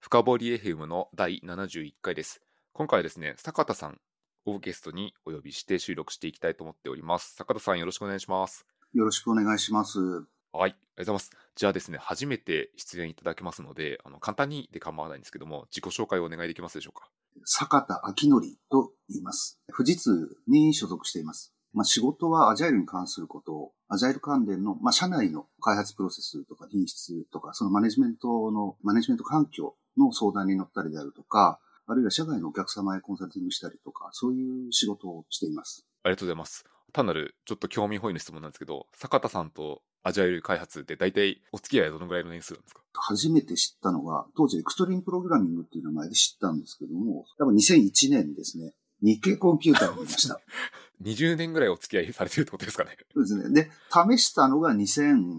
深掘り FM の第71回です。今回はですね、坂田さんをゲストにお呼びして収録していきたいと思っております。坂田さんよろしくお願いします。よろしくお願いします。はい、ありがとうございます。じゃあですね、初めて出演いただけますので、あの簡単にで構わないんですけども、自己紹介をお願いできますでしょうか？坂田明則と言います。富士通に所属しています。まあ、仕事はアジャイルに関することを、アジャイル関連の、まあ、社内の開発プロセスとか品質とか、そのマネジメントの、マネジメント環境の相談に乗ったりであるとか、あるいは社外のお客様へコンサルティングしたりとか、そういう仕事をしています。ありがとうございます。単なるちょっと興味本位の質問なんですけど、坂田さんとアジャイル開発って大体お付き合いはどのぐらいの年数なんですか？初めて知ったのは、当時エクストリームプログラミングっていう名前で知ったんですけども、多分2001年ですね、日経コンピューターを見ました。20年ぐらいお付き合いされてるってことですかね。そうですね。で、試したのが2002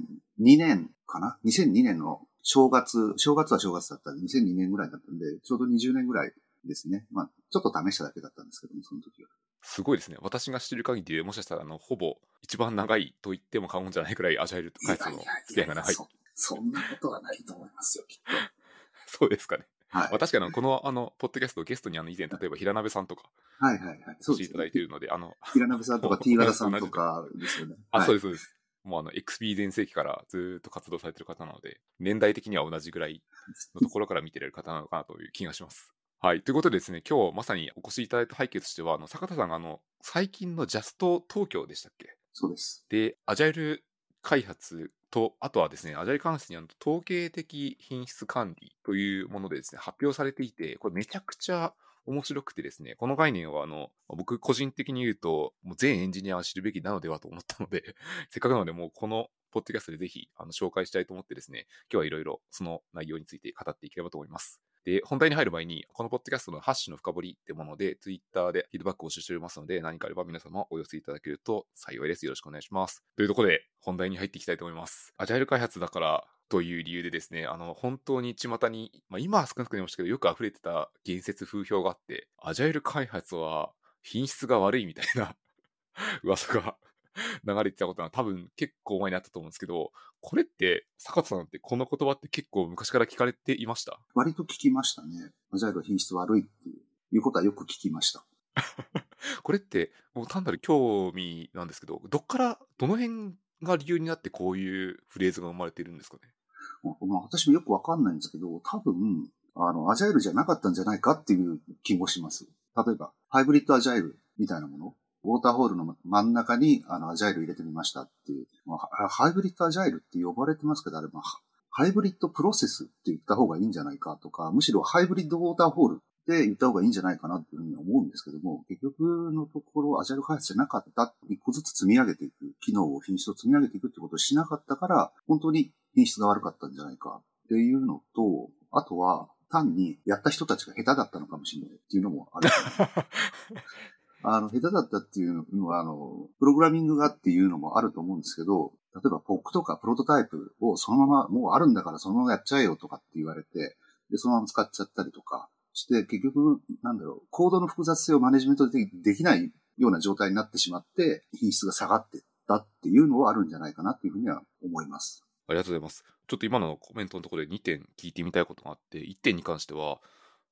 年かな ?2002 年の正月、正月は正月だったんで、2002年ぐらいだったんで、ちょうど20年ぐらいですね。まあ、ちょっと試しただけだったんですけども、その時は。すごいですね。私が知ってる限りでもしかしたら、あの、ほぼ一番長いと言っても過言じゃないくらいアジャイル開発の付き合いが長い。そそんなことはないと思いますよ、きっと。そうですかね。はいまあ、確かにあのこの、あの、ポッドキャスト、ゲストにあの、以前、例えば平鍋さんとか、はいはいはい。そうですしていただいているので、あの、平鍋さんとか T 和田さんとかですよね。あ、はいそうです、そうです。もうあの、XP 全盛期からずーっと活動されてる方なので、年代的には同じぐらいのところから見てられる方なのかなという気がします。はい。ということでですね、今日まさにお越しいただいた背景としては、あの、坂田さんがあの、最近のジャスト東京でしたっけ？そうです。で、アジャイル開発と、あとはですね、アジャイル関数にあの統計的品質管理というものでですね、発表されていて、これめちゃくちゃ面白くてですね、この概念はあの、僕個人的に言うと、もう全エンジニアは知るべきなのではと思ったので、せっかくなのでもうこのポッドキャストでぜひあの紹介したいと思ってですね、今日はいろいろその内容について語っていければと思います。で、本題に入る前に、このポッドキャストのハッシュの深掘りってもので、ツイッターでフィードバックを募集しておりますので、何かあれば皆様お寄せいただけると幸いです。よろしくお願いします。というところで、本題に入っていきたいと思います。アジャイル開発だからという理由でですね、あの、本当に巷に、まあ、今は少なくなりましたけど、よく溢れてた言説風評があって、アジャイル開発は品質が悪いみたいな 噂が流れてたことは多分結構前にあったと思うんですけど、これって、坂田さんってこの言葉って結構昔から聞かれていました？割と聞きましたね。アジャイルは品質悪いっていういうことはよく聞きました。これって、もう単なる興味なんですけど、どっから、どの辺が理由になってこういうフレーズが生まれているんですかね？まあ、私もよくわかんないんですけど、多分、あの、アジャイルじゃなかったんじゃないかっていう気もします。例えば、ハイブリッドアジャイルみたいなもの、ウォーターホールの真ん中に、あの、アジャイル入れてみましたっていう、まあ、ハイブリッドアジャイルって呼ばれてますけど、あれ、まあ、ハイブリッドプロセスって言った方がいいんじゃないかとか、むしろハイブリッドウォーターホールって言った方がいいんじゃないかなっていうふうに思うんですけども、結局のところ、アジャイル開発じゃなかった、一個ずつ積み上げていく、機能を品質を積み上げていくってことをしなかったから、本当に品質が悪かったんじゃないかっていうのと、あとは、単にやった人たちが下手だったのかもしれないっていうのもある。あの、下手だったっていうのは、あの、プログラミングがっていうのもあると思うんですけど、例えば POC とかプロトタイプをそのまま、もうあるんだからそのままやっちゃえよとかって言われて、で、そのまま使っちゃったりとかして、結局、なんだろう、コードの複雑性をマネジメントでできないような状態になってしまって、品質が下がってったっていうのはあるんじゃないかなっていうふうには思います。ありがとうございます。ちょっと今のコメントのところで2点聞いてみたいことがあって、1点に関しては、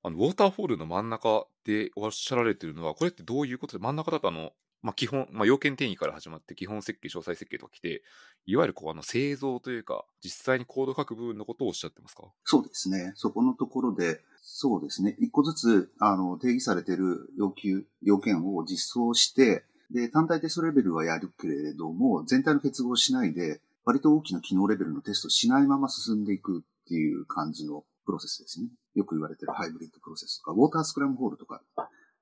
あのウォーターフォールの真ん中でおっしゃられているのは、これってどういうことで、真ん中だとあの、まあ、基本、まあ、要件定義から始まって、基本設計、詳細設計とか来て、いわゆるこうあの製造というか、実際にコード書く部分のことをおっしゃってますか？そうですね。そこのところで、そうですね。一個ずつ、あの、定義されている要求、要件を実装して、で、単体テストレベルはやるけれども、全体の結合しないで、割と大きな機能レベルのテストをしないまま進んでいくっていう感じのプロセスですね。よく言われてるハイブリッドプロセスとか、ウォータースクラムホールとか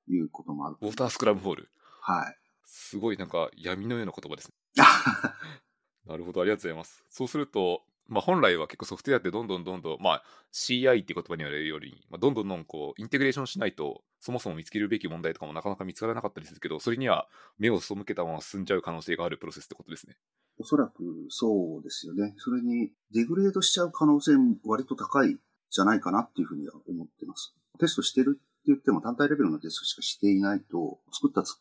いうこともある。ウォータースクラムホール。はい。すごいなんか闇のような言葉ですね。なるほど、ありがとうございます。そうすると、まあ、本来は結構ソフトウェアってどんどんどんどん、まあ、CI って言葉に言われるより、まあ、どんどんどんこうインテグレーションしないと、そもそも見つけるべき問題とかもなかなか見つからなかったりするけど、それには目を背けたまま進んじゃう可能性があるプロセスってことですね。おそらくそうですよね。それにデグレードしちゃう可能性も割と高いじゃないかなっていうふうには思ってます。テストしてるって言っても単体レベルのテストしかしていないと、作ったつ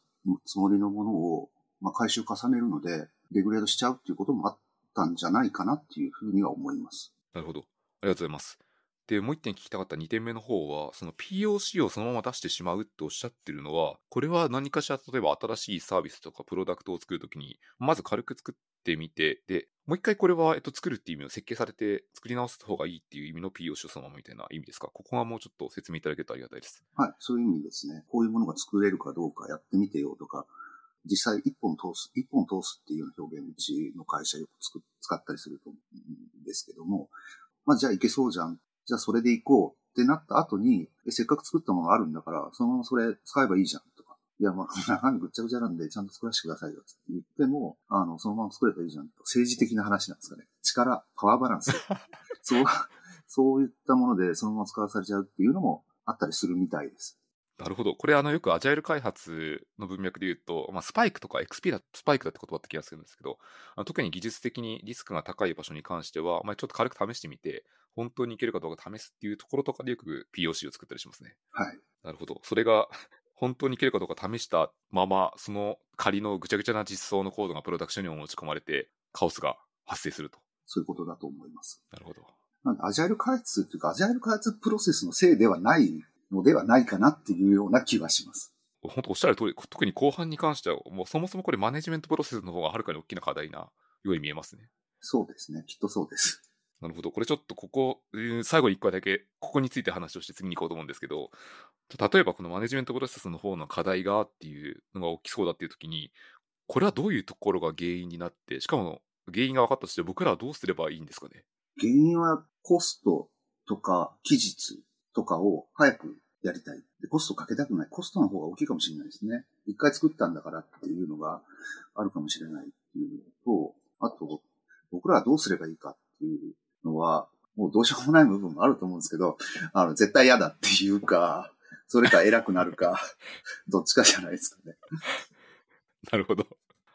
もりのものを、まあ、回収重ねるので、デグレードしちゃうっていうこともあったんじゃないかなっていうふうには思います。なるほど。ありがとうございます。で、もう一点聞きたかった2点目の方は、その POC をそのまま出してしまうっておっしゃってるのは、これは何かしら、例えば新しいサービスとかプロダクトを作るときに、まず軽く作ってみて、で、もう一回これは、えっと、作るっていう意味を設計されて作り直す方がいいっていう意味の POC をそのままみたいな意味ですか？ここはもうちょっと説明いただけるとありがたいです。はい、そういう意味ですね。こういうものが作れるかどうかやってみてよとか、実際一本通す、一本通すっていうような表現うちの会社よく使ったりすると思うんですけども、まあじゃあいけそうじゃん。じゃあそれでいこうってなった後に、せっかく作ったものがあるんだから、そのままそれ使えばいいじゃんとか。いや、まあ、中身ぐっちゃぐちゃなんで、ちゃんと作らせてくださいよって言っても、あの、そのまま作ればいいじゃんと。政治的な話なんですかね。力、パワーバランス。そう、そういったものでそのまま使わされちゃうっていうのもあったりするみたいです。なるほど。これ、あの、よくアジャイル開発の文脈で言うと、まあ、スパイクとか XP だ、スパイクだって言葉って気がするんですけど、特に技術的にリスクが高い場所に関しては、まあ、ちょっと軽く試してみて、本当にいけるかどうか試すっていうところとかでよく POC を作ったりしますね。はい。なるほど。それが、本当にいけるかどうか試したまま、その仮のぐちゃぐちゃな実装のコードがプロダクションに持ち込まれて、カオスが発生すると。そういうことだと思います。なるほど。なんで、アジャイル開発っていうか、アジャイル開発プロセスのせいではないのではないかなっていうような気はします。本当おっしゃる通り、特に後半に関しては、もうそもそもこれマネジメントプロセスの方がはるかに大きな課題なように見えますね。そうですね。きっとそうです。なるほど。これちょっとここ、最後に1回だけ、ここについて話をして次に行こうと思うんですけど、例えばこのマネジメントプロセスの方の課題がっていうのが大きそうだっていう時に、これはどういうところが原因になって、しかも原因が分かったとして僕らはどうすればいいんですかね？原因はコストとか期日とかを早くやりたい。で、コストかけたくない。コストの方が大きいかもしれないですね。一回作ったんだからっていうのがあるかもしれないっていうのと、あと、僕らはどうすればいいかっていうのは、もうどうしようもない部分もあると思うんですけど、あの、絶対嫌だっていうか、それか偉くなるか、どっちかじゃないですかね。なるほど。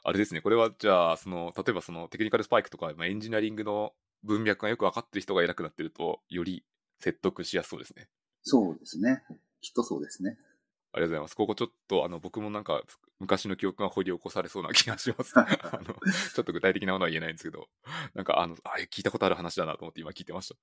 あれですね、これはじゃあ、その、例えばそのテクニカルスパイクとか、まあ、エンジニアリングの文脈がよく分かってる人が偉くなってると、より説得しやすそうですね。そうですね。きっとそうですね。ありがとうございます。ここちょっと、あの、僕もなんか、昔の記憶が掘り起こされそうな気がします。あの、ちょっと具体的なものは言えないんですけど、なんか、あの、あ、聞いたことある話だなと思って今聞いてました。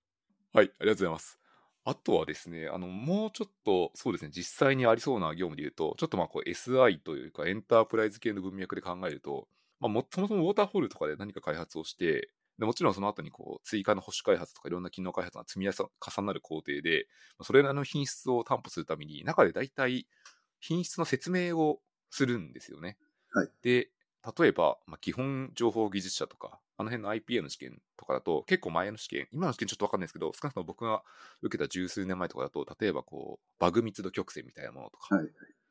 はい、ありがとうございます。あとはですね、あの、もうちょっと、そうですね、実際にありそうな業務で言うと、ちょっとまあ、こう、SI というか、エンタープライズ系の文脈で考えると、まあ、もそもそもウォーターフォールとかで何か開発をして、でもちろんその後にこう追加の保守開発とかいろんな機能開発が積み重なる工程で、それらの品質を担保するために、中で大体品質の説明をするんですよね。はい、で、例えば、まあ、基本情報技術者とか、あの辺の IPA の試験とかだと、結構前の試験、今の試験ちょっとわかんないですけど、少なくとも僕が受けた十数年前とかだと、例えばこう、バグ密度曲線みたいなものとか、はい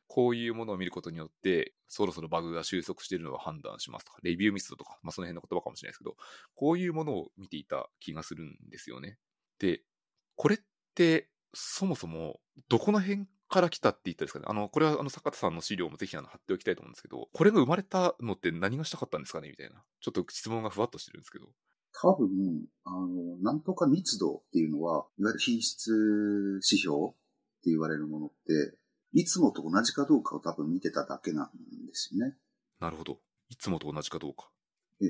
こういうものを見ることによって、そろそろバグが収束しているのを判断しますとか、レビューミスとか、まあ、その辺の言葉かもしれないですけど、こういうものを見ていた気がするんですよね。で、これって、そもそも、どこの辺から来たって言ったんですかね。あの、これはあの坂田さんの資料もぜひあの貼っておきたいと思うんですけど、これが生まれたのって何がしたかったんですかねみたいな。ちょっと質問がふわっとしてるんですけど。多分、あの、なんとか密度っていうのは、いわゆる品質指標って言われるものって、いつもと同じかどうかを多分見てただけなんですよね。なるほど。いつもと同じかどうか。え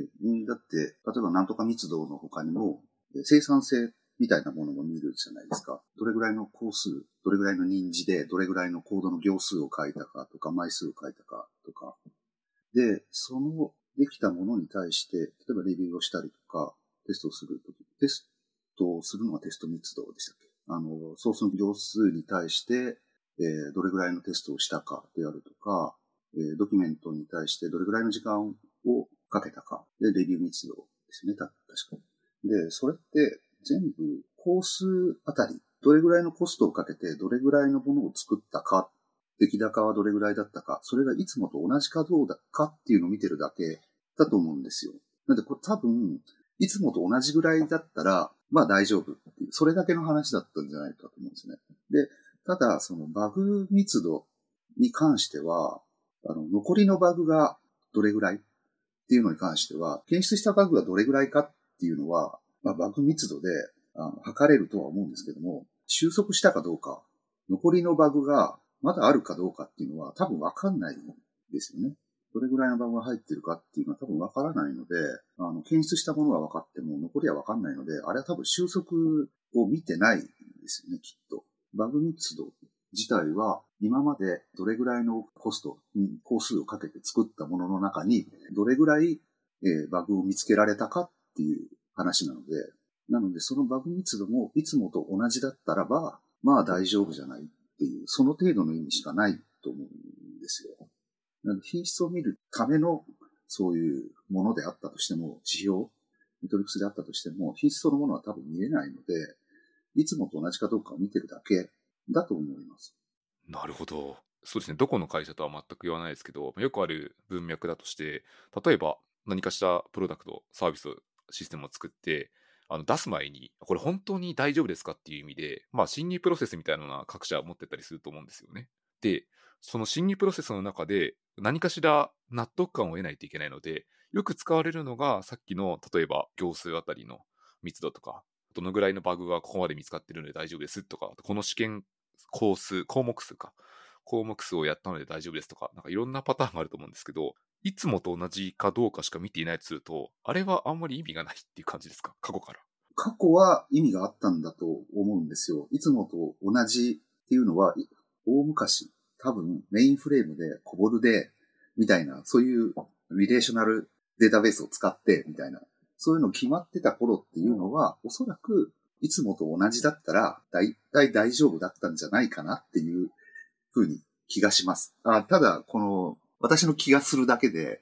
だって、例えばなんとか密度の他にも、生産性みたいなものも見るじゃないですか。どれぐらいの工数、どれぐらいの人事で、どれぐらいのコードの行数を書いたかとか、枚数を書いたかとか。で、そのできたものに対して、例えばレビューをしたりとか、テストをするとき、テストをするのがテスト密度でしたっけ？あの、ソースの行数に対して、え、どれぐらいのテストをしたかであるとか、え、ドキュメントに対してどれぐらいの時間をかけたか、で、レビュー密度ですね、確か。で、それって全部コースあたり、どれぐらいのコストをかけて、どれぐらいのものを作ったか、出来高はどれぐらいだったか、それがいつもと同じかどうだかっていうのを見てるだけだと思うんですよ。なんで、これ多分、いつもと同じぐらいだったら、まあ大丈夫っていう、それだけの話だったんじゃないかと思うんですね。で、ただ、そのバグ密度に関しては、あの、残りのバグがどれぐらいっていうのに関しては、検出したバグがどれぐらいかっていうのは、まあ、バグ密度であの測れるとは思うんですけども、収束したかどうか、残りのバグがまだあるかどうかっていうのは多分わかんないんですよね。どれぐらいのバグが入ってるかっていうのは多分わからないので、あの、検出したものは分かっても残りはわかんないので、あれは多分収束を見てないんですよね、きっと。バグ密度自体は今までどれぐらいのコスト、工数をかけて作ったものの中に、どれぐらい、えバグを見つけられたかっていう話なので、なのでそのバグ密度もいつもと同じだったらば、まあ大丈夫じゃないっていう、その程度の意味しかないと思うんですよ。なので品質を見るためのそういうものであったとしても、指標、メトリックスであったとしても、品質そのものは多分見えないので、いつもと同じかどうかを見てるだけだと思います。なるほど。そうですね。どこの会社とは全く言わないですけど、よくある文脈だとして、例えば何かしたプロダクト、サービス、システムを作って、あの出す前に、これ本当に大丈夫ですかっていう意味で、まあ、侵入プロセスみたいなのは各社持ってたりすると思うんですよね。で、その侵入プロセスの中で何かしら納得感を得ないといけないので、よく使われるのがさっきの例えば行数あたりの密度とか、どのぐらいのバグがここまで見つかってるので大丈夫ですとか、この試験工数、項目数か、項目数をやったので大丈夫ですとか、なんかいろんなパターンがあると思うんですけど、いつもと同じかどうかしか見ていないとすると、あれはあんまり意味がないっていう感じですか？過去から。過去は意味があったんだと思うんですよ。いつもと同じっていうのは、大昔、多分メインフレームでコボルで、みたいな、そういうリレーショナルデータベースを使って、みたいな、そういうの決まってた頃っていうのは、おそらく、いつもと同じだったら、だいたい大丈夫だったんじゃないかなっていうふうに気がします。あただ、この、私の気がするだけで、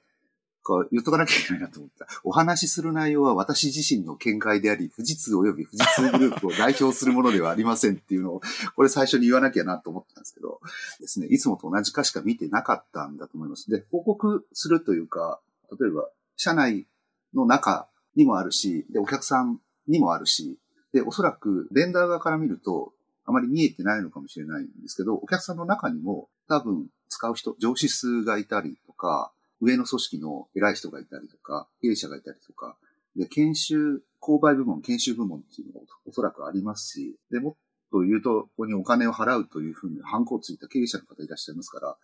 こう言っとかなきゃいけないなと思った。お話しする内容は私自身の見解であり、富士通及び富士通グループを代表するものではありませんっていうのを、これ最初に言わなきゃなと思ったんですけど、ですね、いつもと同じかしか見てなかったんだと思います。で、報告するというか、例えば、社内の中にもあるし、で、お客さんにもあるし、で、おそらく、レンダー側から見ると、あまり見えてないのかもしれないんですけど、お客さんの中にも多分使う人、上司数がいたりとか、上の組織の偉い人がいたりとか、経営者がいたりとか、で、研修、購買部門、研修部門っていうのがおそらくありますし、で、もっと言うと、ここにお金を払うというふうに反抗ついた経営者の方いらっしゃいますから、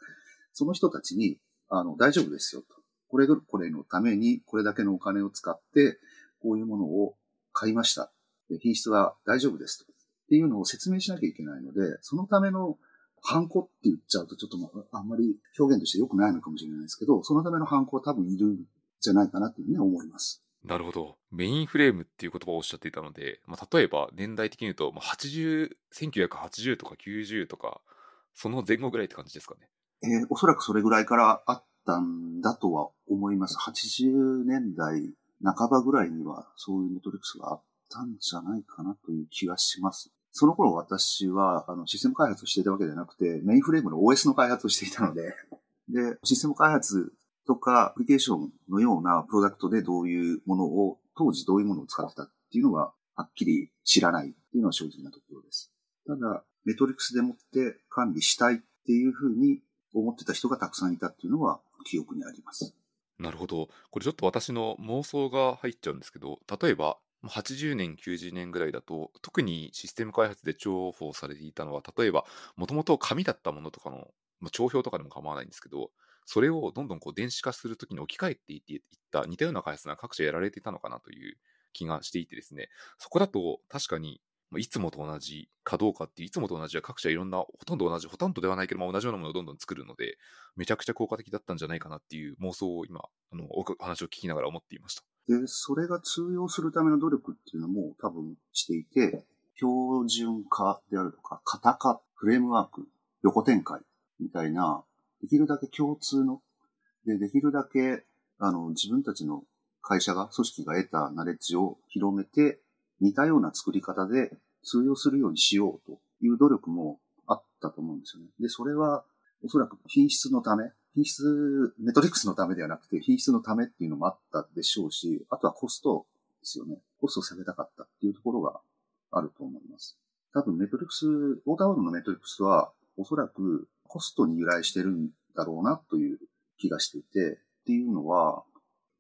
その人たちに、あの、大丈夫ですよと。これ、これのために、これだけのお金を使って、こういうものを買いました。品質は大丈夫ですと。っていうのを説明しなきゃいけないので、そのためのハンコって言っちゃうとちょっとあんまり表現として良くないのかもしれないですけど、そのためのハンコは多分いるんじゃないかなっていうふうに思います。なるほど。メインフレームっていう言葉をおっしゃっていたので、まあ、例えば年代的に言うと、まあ、80、1980とか90とか、その前後ぐらいって感じですかね。えー、おそらくそれぐらいからあったんだとは思います。80年代半ばぐらいにはそういうメトリックスがあったんじゃないかなという気がします。その頃私は、あの、システム開発をしていたわけではなくて、メインフレームの OS の開発をしていたので、で、システム開発とかアプリケーションのようなプロダクトでどういうものを、当時どういうものを使ってたっていうのは、はっきり知らないっていうのは正直なところです。ただ、メトリックスでもって管理したいっていうふうに思ってた人がたくさんいたっていうのは記憶にあります。なるほど。これちょっと私の妄想が入っちゃうんですけど、例えば、80年、90年ぐらいだと、特にシステム開発で重宝されていたのは、例えば、もともと紙だったものとかの、まあ、帳票とかでも構わないんですけど、それをどんどんこう電子化するときに置き換えていっていった似たような開発が各社やられていたのかなという気がしていてですね、そこだと確かにいつもと同じかどうかっていつもと同じは各社いろんな、ほとんど同じ、ほとんどではないけど、まあ、同じようなものをどんどん作るので、めちゃくちゃ効果的だったんじゃないかなっていう妄想を今、あの、お話を聞きながら思っていました。で、それが通用するための努力っていうのも多分していて、標準化であるとか、型化、フレームワーク、横展開みたいな、できるだけ共通の、で、できるだけ、あの、自分たちの会社が、組織が得たナレッジを広めて、似たような作り方で通用するようにしようという努力もあったと思うんですよね。で、それはおそらく品質のため、品質、メトリックスのためではなくて品質のためっていうのもあったでしょうし、あとはコストですよね。コストを下げたかったっていうところがあると思います。多分メトリックス、ウォーターワールドのメトリックスはおそらくコストに由来してるんだろうなという気がしていて、っていうのは、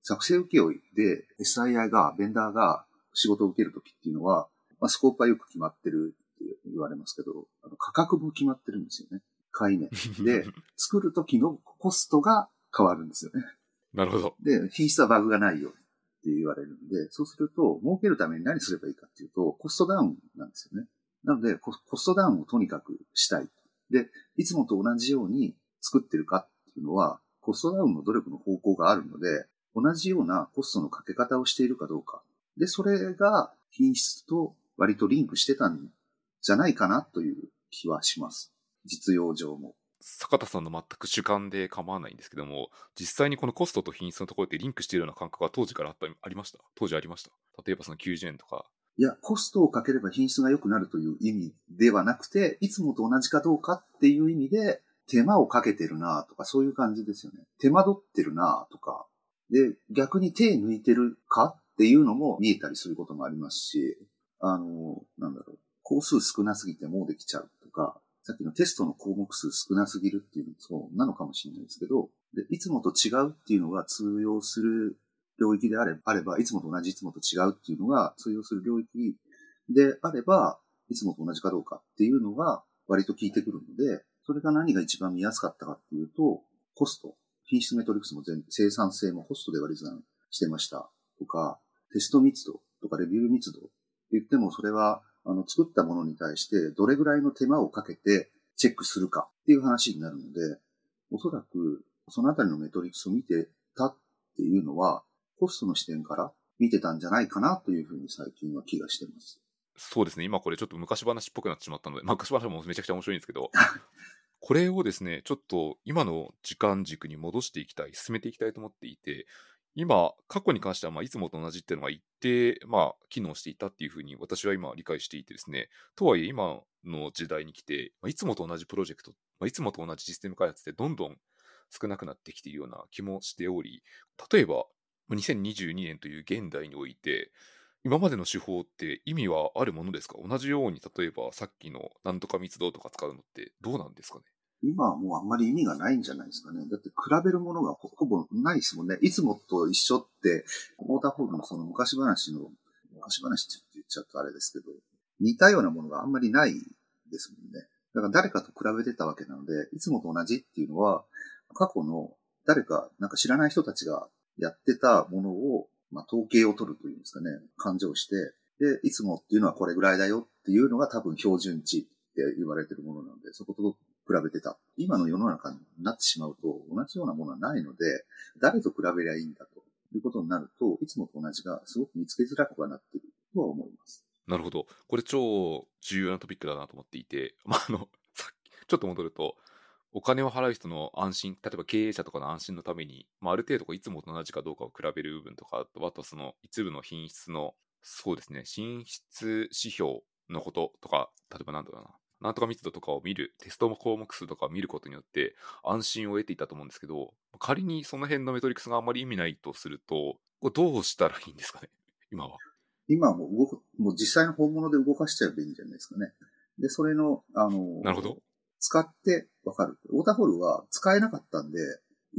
作成請負で SII が、ベンダーが仕事を受けるときっていうのは、まあ、スコープはよく決まってるって言われますけど、あの価格も決まってるんですよね。買い値。で、作るときのコストが変わるんですよね。なるほど。で、品質はバグがないよって言われるんで、そうすると、儲けるために何すればいいかっていうと、コストダウンなんですよね。なのでコ、コストダウンをとにかくしたい。で、いつもと同じように作ってるかっていうのは、コストダウンの努力の方向があるので、同じようなコストのかけ方をしているかどうか。で、それが品質と割とリンクしてたんじゃないかなという気はします。実用上も。坂田さんの全く主観で構わないんですけども、実際にこのコストと品質のところでリンクしているような感覚は当時からあったありました？当時ありました例えばその90円とか。いや、コストをかければ品質が良くなるという意味ではなくて、いつもと同じかどうかっていう意味で、手間をかけてるなとか、そういう感じですよね。手間取ってるなとか。で、逆に手抜いてるかっていうのも見えたりすることもありますし、あの、なんだろう、工数少なすぎてもうできちゃうとか、さっきのテストの項目数少なすぎるっていうのもそうなのかもしれないですけど、でいつもと違うっていうのが通用する領域であれあれば、いつもと同じいつもと違うっていうのが通用する領域であれば、いつもと同じかどうかっていうのが割と効いてくるので、それが何が一番見やすかったかっていうと、コスト。品質メトリクスも全生産性もコストで割り算してましたとか、テスト密度とかレビュー密度って言ってもそれはあの作ったものに対してどれぐらいの手間をかけてチェックするかっていう話になるので、おそらくそのあたりのメトリクスを見てたっていうのはコストの視点から見てたんじゃないかなというふうに最近は気がしてます。そうですね、今これちょっと昔話っぽくなってしまったので、まあ、昔話もめちゃくちゃ面白いんですけど、これをですね、ちょっと今の時間軸に戻していきたい、進めていきたいと思っていて、今、過去に関しては、まあ、いつもと同じっていうのが一定、まあ、機能していたっていうふうに私は今理解していてですね、とはいえ今の時代に来て、まあ、いつもと同じプロジェクト、まあ、いつもと同じシステム開発ってどんどん少なくなってきているような気もしており、例えば、2022年という現代において、今までの手法って意味はあるものですか？同じように、例えばさっきのなんとか密度とか使うのってどうなんですかね？今はもうあんまり意味がないんじゃないですかね。だって比べるものがほぼないですもんね。いつもと一緒って、モーターフォールのその昔話の、昔話って言っちゃうとあれですけど、似たようなものがあんまりないですもんね。だから誰かと比べてたわけなので、いつもと同じっていうのは、過去の誰か、なんか知らない人たちがやってたものをまあ、統計を取るというんですかね、勘定して、で、いつもっていうのはこれぐらいだよっていうのが多分標準値って言われてるものなので、そこと比べてた。今の世の中になってしまうと、同じようなものはないので、誰と比べりゃいいんだということになると、いつもと同じがすごく見つけづらくはなっているとは思います。なるほど。これ超重要なトピックだなと思っていて、まあ、あの、さっき、ちょっと戻ると、お金を払う人の安心、例えば経営者とかの安心のために、まあ、ある程度いつもと同じかどうかを比べる部分とか、あとその一部の品質の、そうですね、品質指標のこととか、例えばなんだろうな、なんとか密度とかを見る、テスト項目数とかを見ることによって安心を得ていたと思うんですけど、仮にその辺のメトリクスがあんまり意味ないとすると、どうしたらいいんですかね、今は。今はもう動く、もう実際の本物で動かしちゃえばいいんじゃないですかね。で、それの、あの、なるほど。使ってわかる。ウォーターフォールは使えなかったんで、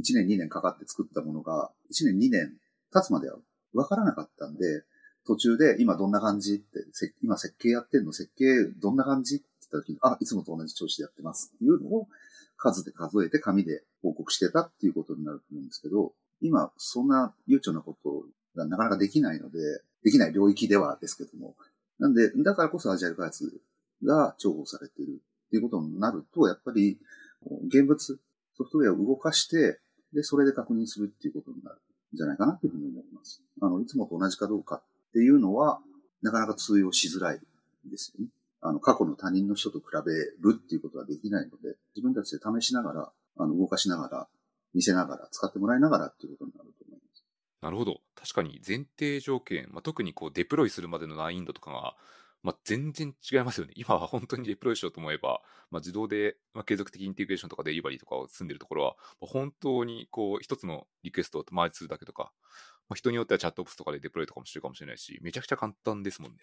1年2年かかって作ったものが、1年2年経つまではわからなかったんで、途中で今どんな感じって、今設計やってんの設計どんな感じって言った時に、あ、いつもと同じ調子でやってますっていうのを数で数えて紙で報告してたっていうことになると思うんですけど、今そんな悠長なことがなかなかできないので、できない領域ではですけども。なんで、だからこそアジャイル開発が重宝されているっていうことになると、やっぱり現物、ソフトウェアを動かして、で、それで確認するっていうことになるんじゃないかなというふうに思います。あの、いつもと同じかどうかっていうのは、なかなか通用しづらいですよね。あの、過去の他人の人と比べるっていうことはできないので、自分たちで試しながら、あの、動かしながら、見せながら、使ってもらいながらっていうことになると思います。なるほど。確かに前提条件、まあ、特にこうデプロイするまでの難易度とかがまあ、全然違いますよね。今は本当にデプロイしようと思えば、まあ、自動で、まあ、継続的インテグレーションとかデリバリーとかを積んでるところは、まあ、本当にこう一つのリクエストを回りするだけとか、まあ、人によってはチャットオプスとかでデプロイとかもしてるかもしれないし、めちゃくちゃ簡単ですもんね。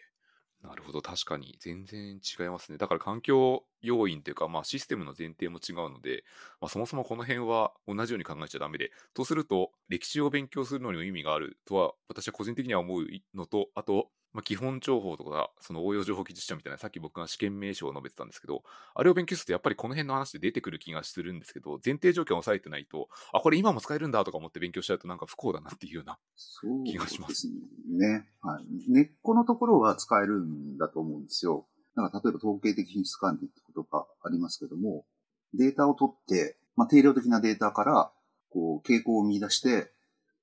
なるほど、確かに。全然違いますね。だから環境要因というか、まあシステムの前提も違うので、まあそもそもこの辺は同じように考えちゃダメで、とすると、歴史を勉強するのにも意味があるとは、私は個人的には思うのと、あと、まあ、基本情報とか、その応用情報技術者みたいな、さっき僕が試験名称を述べてたんですけど、あれを勉強するとやっぱりこの辺の話で出てくる気がするんですけど、前提条件を押さえてないと、あ、これ今も使えるんだとか思って勉強しちゃうとなんか不幸だなっていうような気がします。そうですね。はい。根っこのところは使えるんだと思うんですよ。だか例えば統計的品質管理ってことがありますけども、データを取って、まあ、定量的なデータから、こう、傾向を見出して、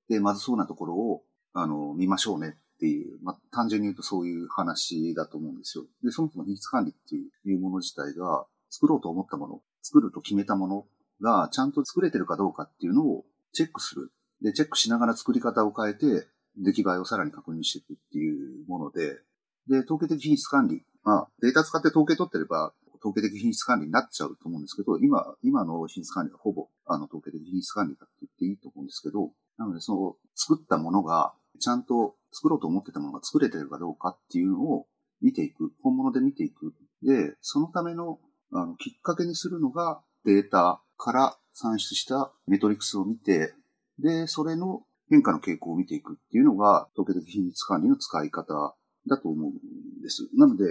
で、まずそうなところを、あの、見ましょうねっていう、まあ、単純に言うとそういう話だと思うんですよ。で、そもそも品質管理っていうもの自体が、作ろうと思ったもの、作ると決めたものがちゃんと作れてるかどうかっていうのをチェックする。で、チェックしながら作り方を変えて、出来栄えをさらに確認していくっていうもので、で、統計的品質管理。まあ、データ使って統計取ってれば、統計的品質管理になっちゃうと思うんですけど、今、今の品質管理はほぼ、あの、統計的品質管理だって言っていいと思うんですけど、なので、その、作ったものが、ちゃんと作ろうと思ってたものが作れてるかどうかっていうのを見ていく。本物で見ていく。で、そのための、あの、きっかけにするのが、データから算出したメトリクスを見て、で、それの変化の傾向を見ていくっていうのが、統計的品質管理の使い方だと思うんです。なので、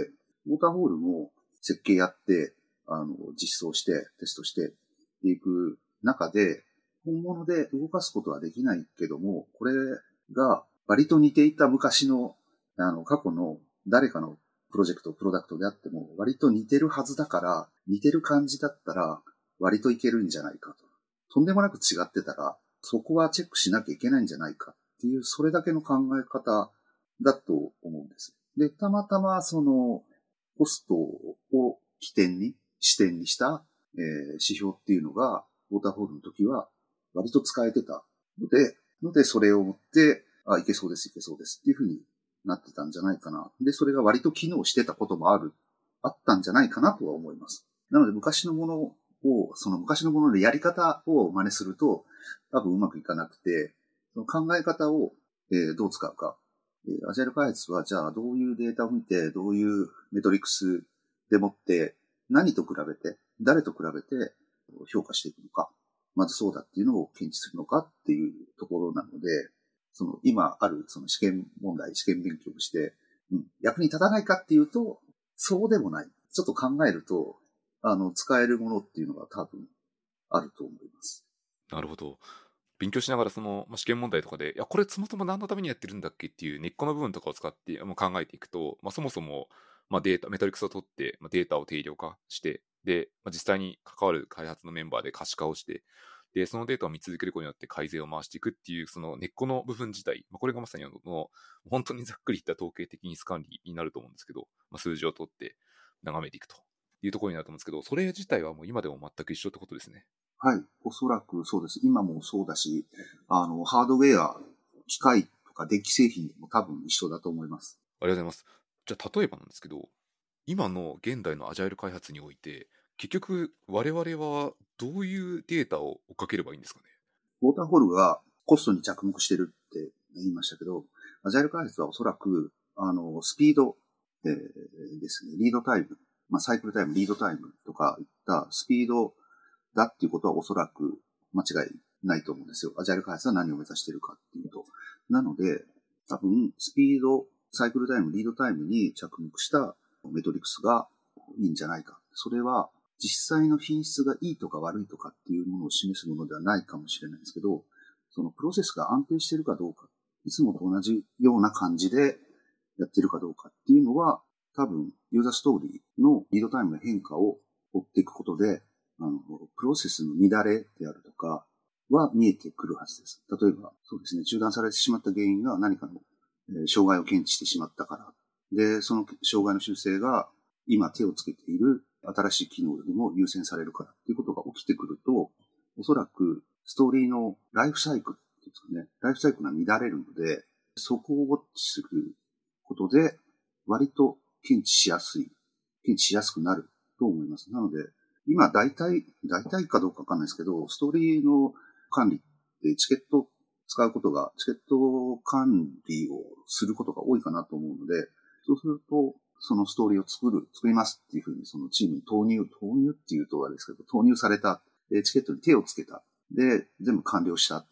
ウォーターホールも設計やって、あの、実装して、テストしていく中で、本物で動かすことはできないけども、これが割と似ていた昔の、あの、過去の誰かのプロジェクト、プロダクトであっても、割と似てるはずだから、似てる感じだったら、割といけるんじゃないかと。とんでもなく違ってたら、そこはチェックしなきゃいけないんじゃないかっていう、それだけの考え方だと思うんです。で、たまたまその、コストを起点に、視点にした、えー、指標っていうのが、ウォーターホールの時は割と使えてたので、ので、それを持って、あ、いけそうです、いけそうですっていうふうになってたんじゃないかな。で、それが割と機能してたこともある、あったんじゃないかなとは思います。なので、昔のものを、その昔のものでやり方を真似すると、多分うまくいかなくて、その考え方を、え、どう使うか。え、アジャイル開発は、じゃあどういうデータを見て、どういうメトリクスでもって、何と比べて、誰と比べて評価していくのか。まずそうだっていうのを検知するのかっていうところなので、その今あるその試験問題、試験勉強して、うん、役に立たないかっていうと、そうでもない。ちょっと考えると、あの、使えるものっていうのが多分あると思います。なるほど。勉強しながらその、まあ、試験問題とかで、いや、これそもそも何のためにやってるんだっけっていう根っこの部分とかを使ってもう考えていくと、まあ、そもそも、まあ、データ、メトリクスを取って、まあ、データを定量化して、で、まあ、実際に関わる開発のメンバーで可視化をして、で、そのデータを見続けることによって改善を回していくっていう、その根っこの部分自体、まあ、これがまさにあの、本当にざっくり言った統計的に管理になると思うんですけど、まあ、数字を取って眺めていくというところになると思うんですけど、それ自体はもう今でも全く一緒ってことですね。はい。おそらくそうです。今もそうだし、あの、ハードウェア、機械とか電気製品でも多分一緒だと思います。ありがとうございます。じゃあ、例えばなんですけど、今の現代のアジャイル開発において、結局、我々はどういうデータを追っかければいいんですかね？ウォーターホールがコストに着目してるって言いましたけど、アジャイル開発はおそらく、あの、スピード、えー、ですね、リードタイム、まあ、サイクルタイム、リードタイムとかいったスピードだっていうことはおそらく間違いないと思うんですよ。アジャイル開発は何を目指してるかっていうと。なので、多分、スピード、サイクルタイム、リードタイムに着目したメトリクスがいいんじゃないか。それは、実際の品質がいいとか悪いとかっていうものを示すものではないかもしれないんですけど、そのプロセスが安定しているかどうか、いつもと同じような感じでやってるかどうかっていうのは、多分、ユーザーストーリーのリードタイムの変化を追っていくことで、あの、プロセスの乱れであるとかは見えてくるはずです。例えば、そうですね、中断されてしまった原因が何かの、えー、障害を検知してしまったから。で、その障害の修正が今手をつけている新しい機能よりも優先されるからっていうことが起きてくると、おそらくストーリーのライフサイクルっていうんですかね、ライフサイクルが乱れるので、そこをウォッチすることで、割と検知しやすい、検知しやすくなると思います。なので、今大体、大体かどうかわかんないですけど、ストーリーの管理ってチケット使うことが、チケット管理をすることが多いかなと思うので、そうすると、そのストーリーを作る、作りますっていうふうにそのチームに投入、投入っていうとあれですけど、投入された、チケットに手をつけた、で、全部完了したっ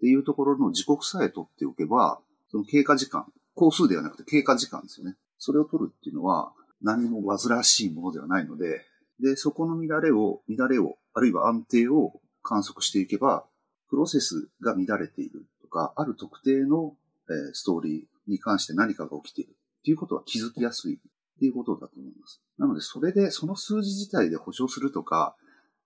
ていうところの時刻さえ取っておけば、その経過時間、工数ではなくて経過時間ですよね。それを取るっていうのは何も煩わしいものではないので、で、そこの乱れを、乱れを、あるいは安定を観測していけば、プロセスが乱れているとか、ある特定の、ストーリーに関して何かが起きているっていうことは気づきやすいっていうことだと思います。なので、それで、その数字自体で保証するとか、